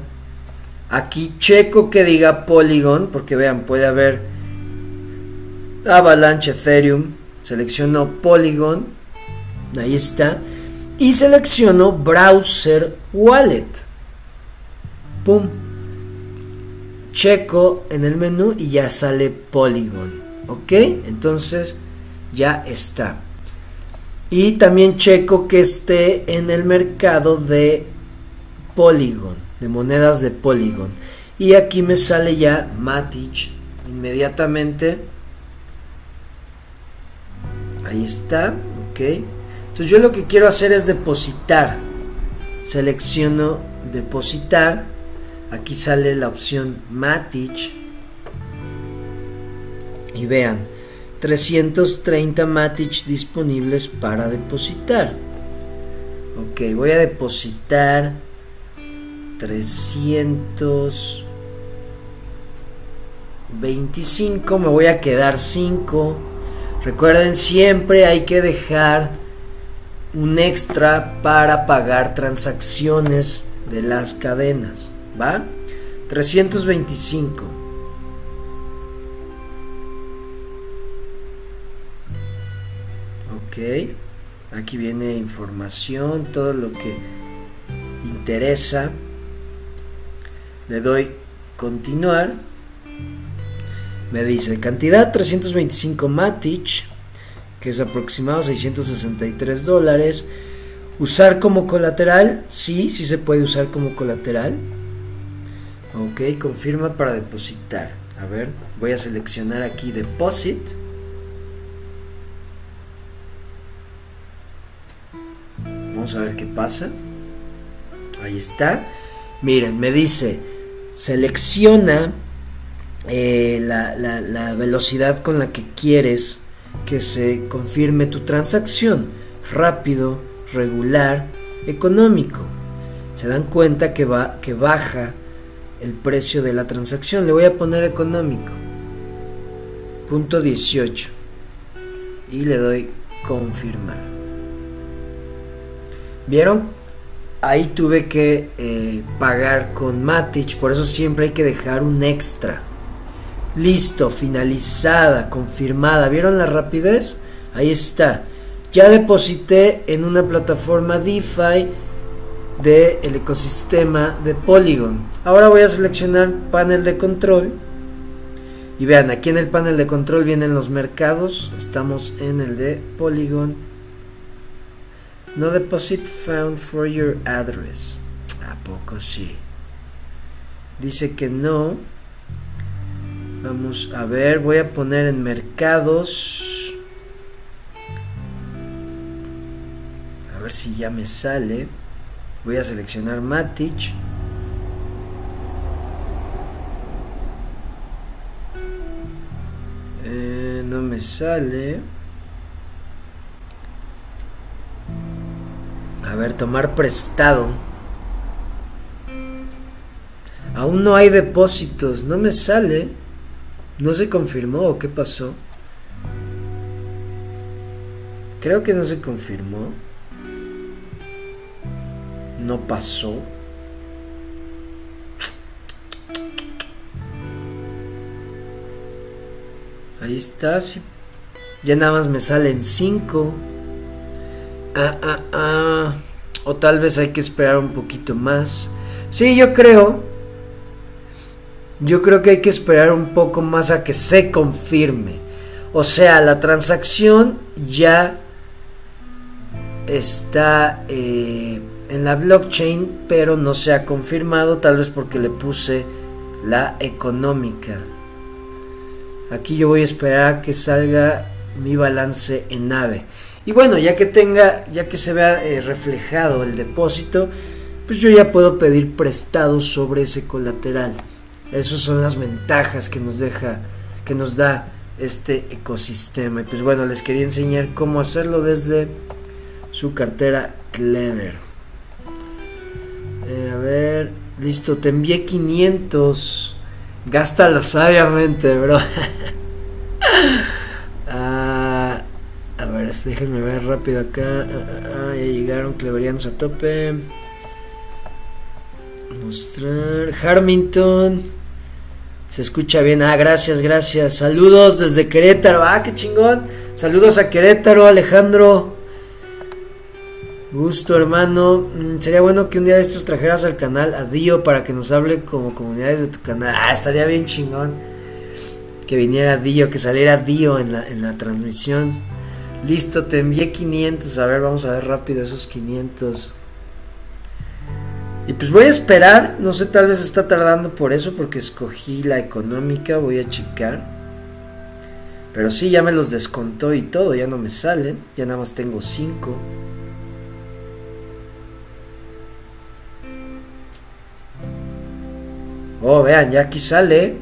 Aquí checo que diga Polygon. Porque vean, puede haber Avalanche Ethereum selecciono Polygon, ahí está, y selecciono Browser Wallet. Pum. Checo en el menú y ya sale Polygon. ¿Ok? Entonces ya está. Y también checo que esté en el mercado de Polygon, de monedas de Polygon. Y aquí me sale ya Matic inmediatamente Ahí está, ok. Entonces yo lo que quiero hacer es depositar. Selecciono depositar. Aquí sale la opción Matic. Y vean, 330 Matic disponibles para depositar. Ok, voy a depositar 325. Me voy a quedar 5 Recuerden, siempre hay que dejar un extra para pagar transacciones de las cadenas. ¿Va? 325. Ok. Aquí viene información, todo lo que interesa. Le doy continuar me dice cantidad 325 Matic, que es aproximado 663 dólares. Usar como colateral, sí, sí se puede usar como colateral. Ok, confirma para depositar. A ver, voy a seleccionar aquí Deposit. Vamos a ver qué pasa. Ahí está. Miren, me dice, selecciona eh, la, velocidad con la que quieres que se confirme tu transacción. Rápido, regular, económico. Se dan cuenta que, va, que baja el precio de la transacción. Le voy a poner económico. Punto 18. Y le doy confirmar. ¿Vieron? Ahí tuve que eh, pagar con Matic, por eso siempre hay que dejar un extra. Listo, finalizada, confirmada. ¿Vieron la rapidez? Ahí está. Ya deposité en una plataforma DeFi del ecosistema de Polygon. Ahora voy a seleccionar panel de control. Y vean, aquí en el panel de control vienen los mercados. Estamos en el de Polygon. No deposit found for your address. ¿A poco sí? Dice que no. Vamos a ver, voy a poner en mercados. A ver si ya me sale. Voy a seleccionar Matic. Eh, no me sale. A ver, tomar prestado. Aún no hay depósitos. No me sale. No se confirmó o qué pasó. Creo que no se confirmó no pasó. Ahí está, Ya nada más me salen 5. Ah, ah, ah. O tal vez hay que esperar un poquito más. Sí, yo creo. Yo creo que hay que esperar un poco más a que se confirme. O sea, la transacción ya está... Eh, en la blockchain, pero no se ha confirmado, tal vez porque le puse la económica. Aquí yo voy a esperar a que salga mi balance en nave. Y bueno, ya que tenga, ya que se vea eh, reflejado el depósito, pues yo ya puedo pedir prestado sobre ese colateral. Esas son las ventajas que nos deja, que nos da este ecosistema. Y pues bueno, les quería enseñar cómo hacerlo desde su cartera Clever. Eh, a ver, listo, te envié 500. Gástalo sabiamente, bro. (laughs) Ah, a ver, déjenme ver rápido acá. Ah, ah, ya llegaron cleverianos a tope. Mostrar. Harmington. Se escucha bien. Ah, gracias, gracias. Saludos desde Querétaro. Ah, qué chingón. Saludos a Querétaro, Alejandro. Gusto, hermano. Mm, sería bueno que un día de estos trajeras al canal a Dio para que nos hable como comunidades de tu canal. Ah, estaría bien chingón. Que viniera Dio, que saliera Dio en la, en la transmisión. Listo, te envié 500. A ver, vamos a ver rápido esos 500. Y pues voy a esperar. No sé, tal vez está tardando por eso, porque escogí la económica. Voy a checar. Pero sí, ya me los descontó y todo. Ya no me salen. Ya nada más tengo 5. Oh, vean, ya aquí sale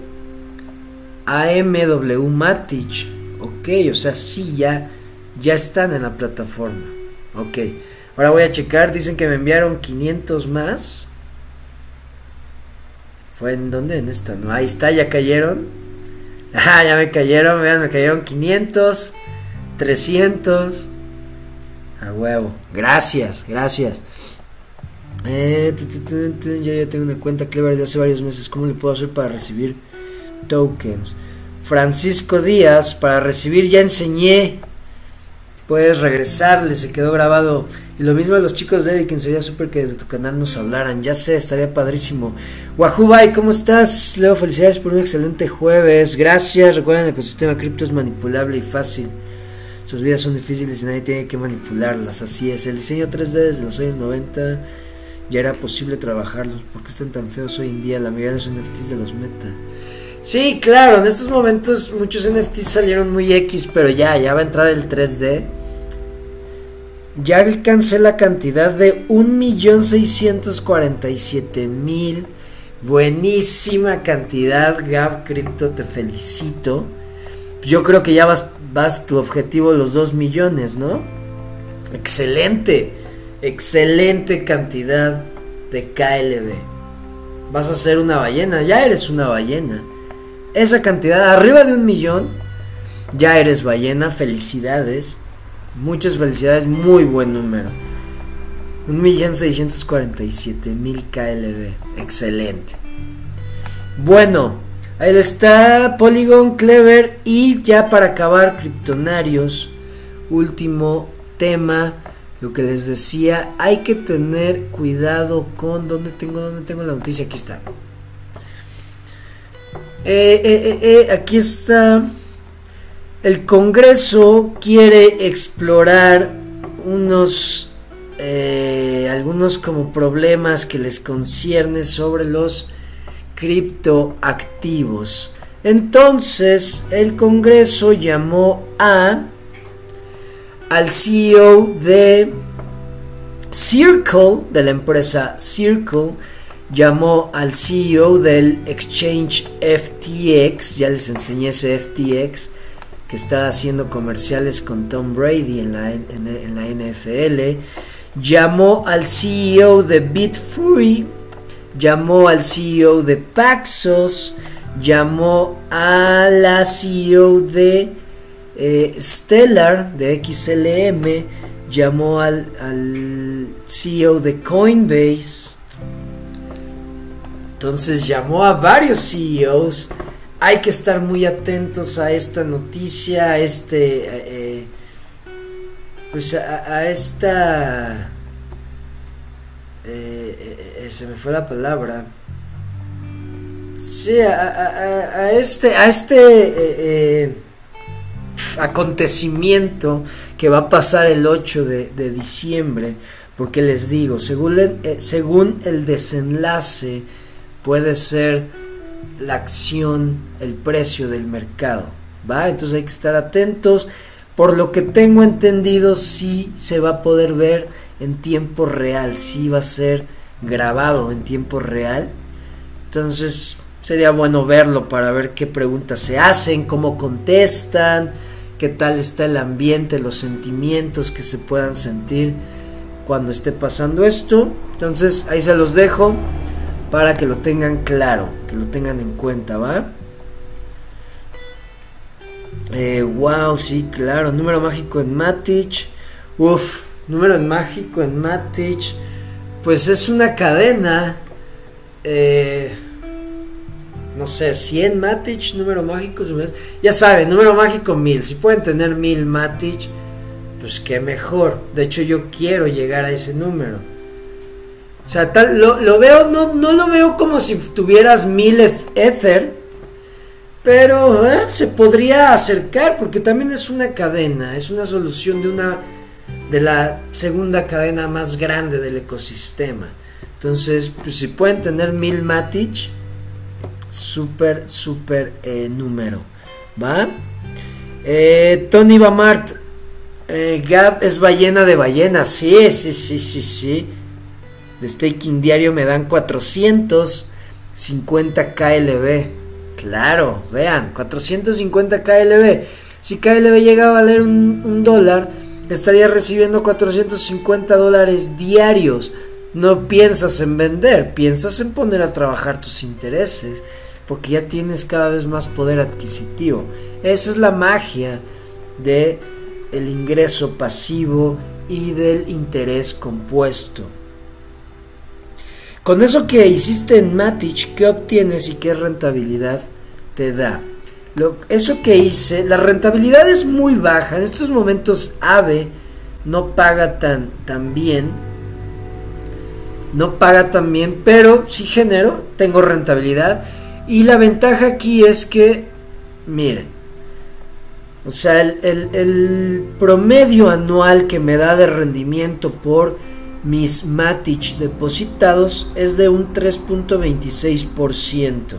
AMW Matic. Ok, o sea, sí, ya, ya están en la plataforma. Ok, ahora voy a checar. Dicen que me enviaron 500 más. ¿Fue en dónde? En esta, ¿no? Ahí está, ya cayeron. (laughs) Ah, ya me cayeron, vean, me cayeron 500, 300. A huevo. Gracias, gracias. Eh, ya, ya tengo una cuenta Clever de hace varios meses. ¿Cómo le puedo hacer para recibir tokens? Francisco Díaz, para recibir ya enseñé. Puedes regresarle, se quedó grabado. Lo mismo a los chicos de Eric, sería súper que desde tu canal nos hablaran. Ya sé, estaría padrísimo. Wahubai, ¿cómo estás? Leo, felicidades por un excelente jueves. Gracias. Recuerden, el ecosistema cripto es manipulable y fácil. Sus vidas son difíciles y nadie tiene que manipularlas. Así es. El diseño 3D desde los años 90 ya era posible trabajarlos. ¿Por qué están tan feos hoy en día? La mayoría de los NFTs de los meta. Sí, claro, en estos momentos muchos NFTs salieron muy X, pero ya, ya va a entrar el 3D. Ya alcancé la cantidad de 1.647.000. Buenísima cantidad, Gab Crypto, te felicito. Yo creo que ya vas, vas tu objetivo los 2 millones, ¿no? Excelente excelente cantidad de KLB. vas a ser una ballena, ya eres una ballena. Esa cantidad, arriba de un millón, ya eres ballena, felicidades. Muchas felicidades, muy buen número. Un millón seiscientos cuarenta y siete mil KLB, excelente. Bueno, ahí está Polygon Clever y ya para acabar, Kryptonarios, último tema lo que les decía, hay que tener cuidado con dónde tengo, dónde tengo la noticia. Aquí está. Eh, eh, eh, aquí está. El Congreso quiere explorar unos algunos como problemas que les concierne sobre los criptoactivos. Entonces el Congreso llamó a al CEO de Circle, de la empresa Circle, llamó al CEO del exchange FTX, ya les enseñé ese FTX, que está haciendo comerciales con Tom Brady en la, en, la NFL, llamó al CEO de Bitfury, llamó al CEO de Paxos, llamó a la CEO de eh, Stellar de XLM llamó al, al CEO de Coinbase. Entonces llamó a varios CEOs. Hay que estar muy atentos a esta noticia, a este, eh, pues a, esta, eh, se me fue la palabra. Sí, a, este, a este acontecimiento que va a pasar el 8 de, diciembre, porque les digo, eh, según el desenlace puede ser la acción, el precio del mercado, ¿va? Entonces hay que estar atentos. Por lo que tengo entendido, sí se va a poder ver en tiempo real, sí va a ser grabado en tiempo real. Entonces sería bueno verlo para ver qué preguntas se hacen, cómo contestan, qué tal está el ambiente, los sentimientos que se puedan sentir cuando esté pasando esto. Entonces ahí se los dejo para que lo tengan claro, que lo tengan en cuenta, ¿va? Eh, wow, sí, claro. Número mágico en Matic. Uf, número mágico en Matic. Pues es una cadena. Eh, no sé, 100 Matic, número mágico. Ya saben, número mágico 1000. Si pueden tener 1000 Matic, pues qué mejor. De hecho, yo quiero llegar a ese número. O sea, tal, lo, veo, no, no, lo veo como si tuvieras 1000 Ether. Pero eh, se podría acercar porque también es una cadena, es una solución de una de la segunda cadena más grande del ecosistema. Entonces, pues si pueden tener 1000 Matic, súper, súper eh, número. ¿Va? Eh, Tony Bamart. Eh, Gap es ballena de ballena. Sí, sí, sí, sí, sí. De staking diario me dan 450 KLB. Claro, vean, 450 KLB. Si KLB llega a valer un, dólar, estaría recibiendo 450 dólares diarios no piensas en vender, piensas en poner a trabajar tus intereses, porque ya tienes cada vez más poder adquisitivo. Esa es la magia de el ingreso pasivo y del interés compuesto. Con eso que hiciste en Matic, ¿qué obtienes y qué rentabilidad te da? Lo, eso que hice, la rentabilidad es muy baja. En estos momentos AVE no paga tan, bien no paga tan bien, pero si genero, tengo rentabilidad. Y la ventaja aquí es que, miren, o sea, el promedio anual que me da de rendimiento por mis Matic depositados es de un 3.26%.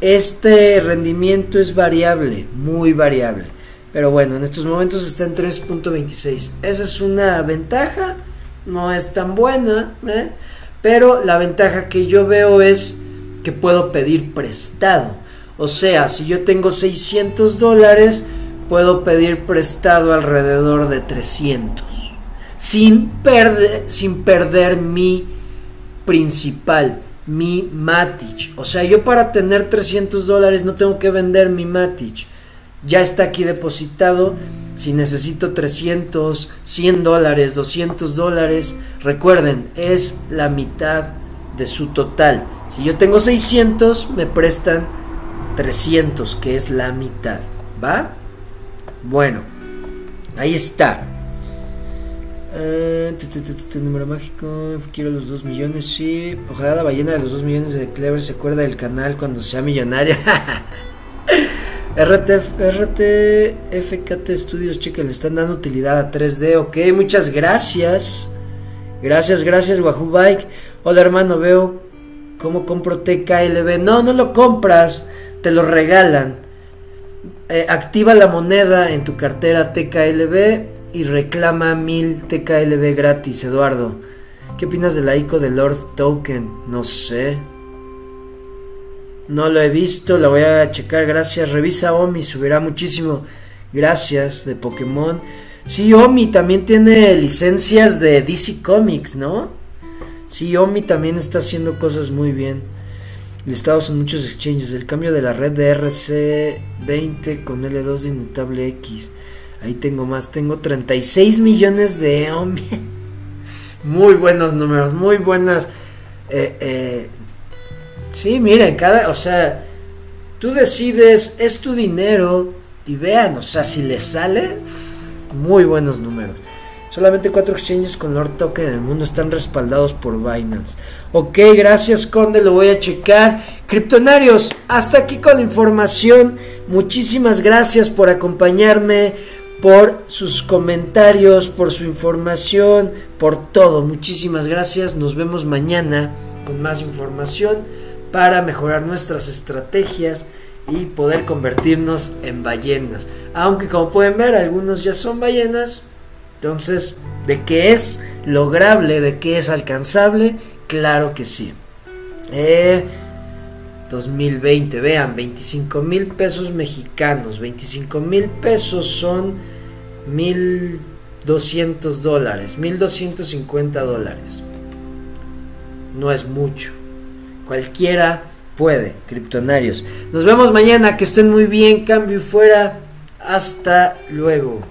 Este rendimiento es variable, muy variable. Pero bueno, en estos momentos está en 3.26. Esa es una ventaja, no es tan buena. ¿eh? Pero la ventaja que yo veo es que puedo pedir prestado. O sea, si yo tengo 600 dólares, puedo pedir prestado alrededor de 300. Sin perder, sin perder mi principal. mi Matic. O sea, yo para tener 300 dólares no tengo que vender mi Matic. Ya está aquí depositado. Si necesito 300, 100 dólares, 200 dólares, recuerden, es la mitad de su total. Si yo tengo 600, me prestan 300, que es la mitad. ¿Va? Bueno, ahí está. Uh, número mágico, quiero los 2 millones, sí. Ojalá la ballena de los 2 millones de Clever se acuerda del canal cuando sea millonaria. (laughs) RTF, RTFKT Studios, le están dando utilidad a 3D. Ok, muchas gracias. Gracias, gracias, Wahoo Bike. Hola hermano, veo cómo compro TKLB. No, no lo compras, te lo regalan. Eh, activa la moneda en tu cartera TKLB y reclama 1000 TKLB gratis, Eduardo. ¿Qué opinas de la ICO de Lord Token? No sé. No lo he visto, la voy a checar, gracias. Revisa Omi, subirá muchísimo. Gracias, de Pokémon. Sí, Omi también tiene licencias de DC Comics, ¿no? Sí, Omi también está haciendo cosas muy bien. Listados en muchos exchanges. El cambio de la red de RC20 con L2 de Inmutable X. Ahí tengo más, tengo 36 millones de Omi. (laughs) Muy buenos números, muy buenas. Eh, eh, sí, miren, cada, o sea, tú decides, es tu dinero y vean, o sea, si les sale, muy buenos números. Solamente cuatro exchanges con Lord Token en el mundo están respaldados por Binance. Ok, gracias Conde, lo voy a checar. Criptonarios, hasta aquí con la información. Muchísimas gracias por acompañarme por sus comentarios, por su información, por todo. Muchísimas gracias. Nos vemos mañana con más información para mejorar nuestras estrategias y poder convertirnos en ballenas. Aunque como pueden ver, algunos ya son ballenas. Entonces, ¿de qué es lograble? ¿De qué es alcanzable? Claro que sí. 2020, eh, vean, 25 mil pesos mexicanos. 25 mil pesos son 1200 dólares, 1250 dólares. No es mucho. Cualquiera puede, criptonarios. Nos vemos mañana, que estén muy bien, cambio y fuera. Hasta luego.